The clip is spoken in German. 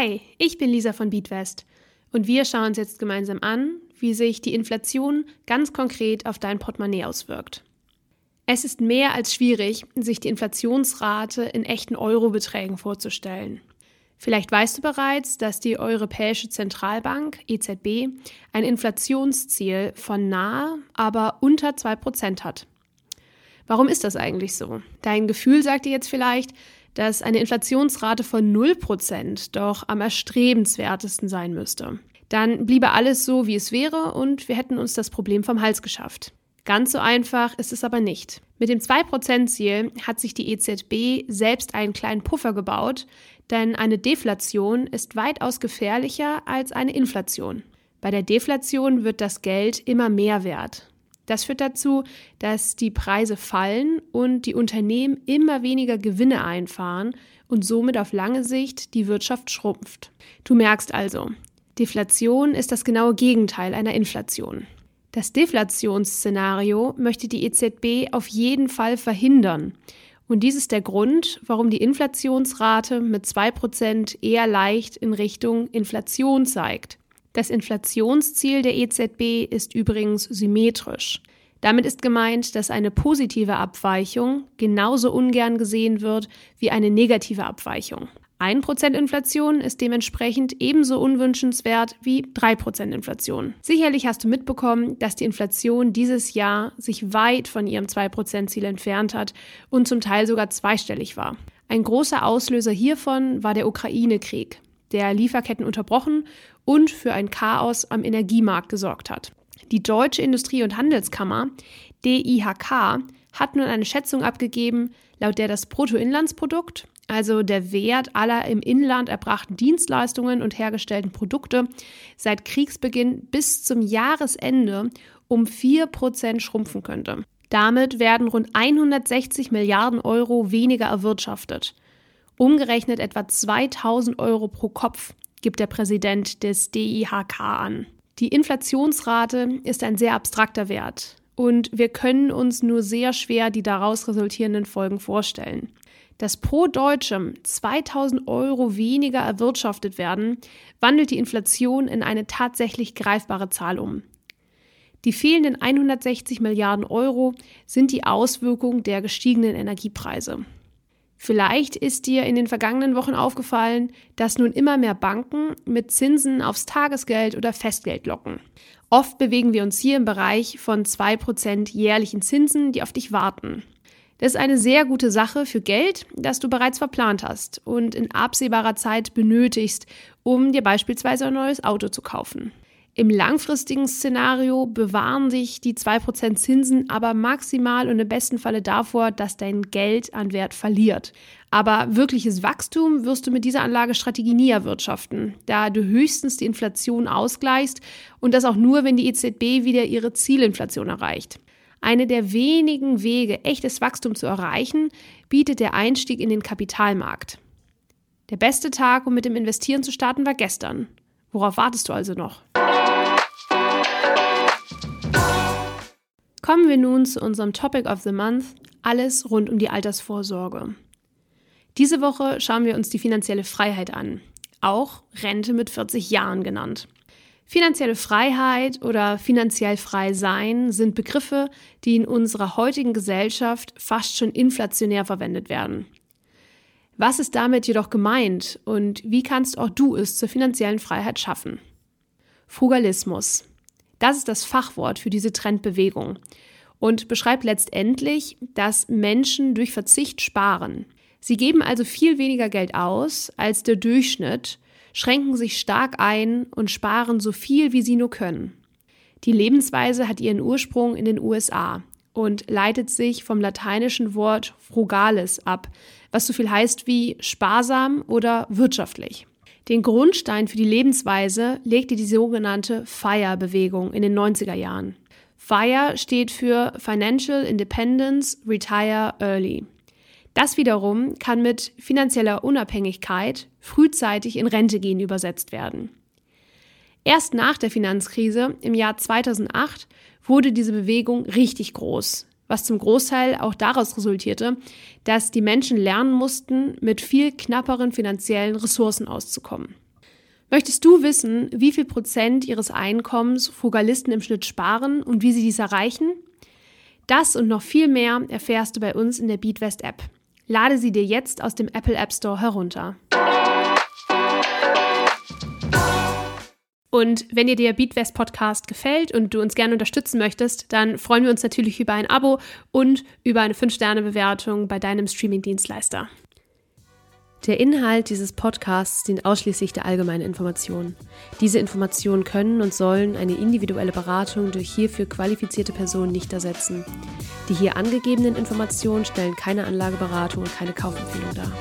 Hi, ich bin Lisa von Beatwest und wir schauen uns jetzt gemeinsam an, wie sich die Inflation ganz konkret auf dein Portemonnaie auswirkt. Es ist mehr als schwierig, sich die Inflationsrate in echten Eurobeträgen vorzustellen. Vielleicht weißt du bereits, dass die Europäische Zentralbank EZB ein Inflationsziel von nahe, aber unter 2% hat. Warum ist das eigentlich so? Dein Gefühl sagt dir jetzt vielleicht, dass eine Inflationsrate von 0% doch am erstrebenswertesten sein müsste. Dann bliebe alles so, wie es wäre und wir hätten uns das Problem vom Hals geschafft. Ganz so einfach ist es aber nicht. Mit dem 2%-Ziel hat sich die EZB selbst einen kleinen Puffer gebaut, denn eine Deflation ist weitaus gefährlicher als eine Inflation. Bei der Deflation wird das Geld immer mehr wert. Das führt dazu, dass die Preise fallen und die Unternehmen immer weniger Gewinne einfahren und somit auf lange Sicht die Wirtschaft schrumpft. Du merkst also, Deflation ist das genaue Gegenteil einer Inflation. Das Deflationsszenario möchte die EZB auf jeden Fall verhindern. Und dies ist der Grund, warum die Inflationsrate mit 2% eher leicht in Richtung Inflation zeigt. Das Inflationsziel der EZB ist übrigens symmetrisch. Damit ist gemeint, dass eine positive Abweichung genauso ungern gesehen wird wie eine negative Abweichung. 1% Inflation ist dementsprechend ebenso unwünschenswert wie 3% Inflation. Sicherlich hast du mitbekommen, dass die Inflation dieses Jahr sich weit von ihrem 2%-Ziel entfernt hat und zum Teil sogar zweistellig war. Ein großer Auslöser hiervon war der Ukraine-Krieg der Lieferketten unterbrochen und für ein Chaos am Energiemarkt gesorgt hat. Die Deutsche Industrie- und Handelskammer, DIHK, hat nun eine Schätzung abgegeben, laut der das Bruttoinlandsprodukt, also der Wert aller im Inland erbrachten Dienstleistungen und hergestellten Produkte, seit Kriegsbeginn bis zum Jahresende um 4% schrumpfen könnte. Damit werden rund 160 Milliarden Euro weniger erwirtschaftet. Umgerechnet etwa 2000 Euro pro Kopf, gibt der Präsident des DIHK an. Die Inflationsrate ist ein sehr abstrakter Wert und wir können uns nur sehr schwer die daraus resultierenden Folgen vorstellen. Dass pro Deutschem 2000 Euro weniger erwirtschaftet werden, wandelt die Inflation in eine tatsächlich greifbare Zahl um. Die fehlenden 160 Milliarden Euro sind die Auswirkung der gestiegenen Energiepreise. Vielleicht ist dir in den vergangenen Wochen aufgefallen, dass nun immer mehr Banken mit Zinsen aufs Tagesgeld oder Festgeld locken. Oft bewegen wir uns hier im Bereich von 2% jährlichen Zinsen, die auf dich warten. Das ist eine sehr gute Sache für Geld, das du bereits verplant hast und in absehbarer Zeit benötigst, um dir beispielsweise ein neues Auto zu kaufen. Im langfristigen Szenario bewahren sich die 2% Zinsen aber maximal und im besten Falle davor, dass dein Geld an Wert verliert. Aber wirkliches Wachstum wirst du mit dieser Anlagestrategie nie erwirtschaften, da du höchstens die Inflation ausgleichst und das auch nur, wenn die EZB wieder ihre Zielinflation erreicht. Eine der wenigen Wege, echtes Wachstum zu erreichen, bietet der Einstieg in den Kapitalmarkt. Der beste Tag, um mit dem Investieren zu starten, war gestern. Worauf wartest du also noch? Kommen wir nun zu unserem Topic of the Month, alles rund um die Altersvorsorge. Diese Woche schauen wir uns die finanzielle Freiheit an, auch Rente mit 40 Jahren genannt. Finanzielle Freiheit oder finanziell frei sein sind Begriffe, die in unserer heutigen Gesellschaft fast schon inflationär verwendet werden. Was ist damit jedoch gemeint und wie kannst auch du es zur finanziellen Freiheit schaffen? Frugalismus. Das ist das Fachwort für diese Trendbewegung und beschreibt letztendlich, dass Menschen durch Verzicht sparen. Sie geben also viel weniger Geld aus als der Durchschnitt, schränken sich stark ein und sparen so viel, wie sie nur können. Die Lebensweise hat ihren Ursprung in den USA und leitet sich vom lateinischen Wort frugalis ab, was so viel heißt wie sparsam oder wirtschaftlich. Den Grundstein für die Lebensweise legte die sogenannte FIRE-Bewegung in den 90er Jahren. FIRE steht für Financial Independence Retire Early. Das wiederum kann mit finanzieller Unabhängigkeit frühzeitig in Rente gehen übersetzt werden. Erst nach der Finanzkrise im Jahr 2008 wurde diese Bewegung richtig groß, was zum Großteil auch daraus resultierte, dass die Menschen lernen mussten, mit viel knapperen finanziellen Ressourcen auszukommen. Möchtest du wissen, wie viel Prozent ihres Einkommens Frugalisten im Schnitt sparen und wie sie dies erreichen? Das und noch viel mehr erfährst du bei uns in der Beatwest App. Lade sie dir jetzt aus dem Apple App Store herunter. Und wenn dir der Beatwest Podcast gefällt und du uns gerne unterstützen möchtest, dann freuen wir uns natürlich über ein Abo und über eine 5-Sterne-Bewertung bei deinem Streaming-Dienstleister. Der Inhalt dieses Podcasts dient ausschließlich der allgemeinen Information. Diese Informationen können und sollen eine individuelle Beratung durch hierfür qualifizierte Personen nicht ersetzen. Die hier angegebenen Informationen stellen keine Anlageberatung und keine Kaufempfehlung dar.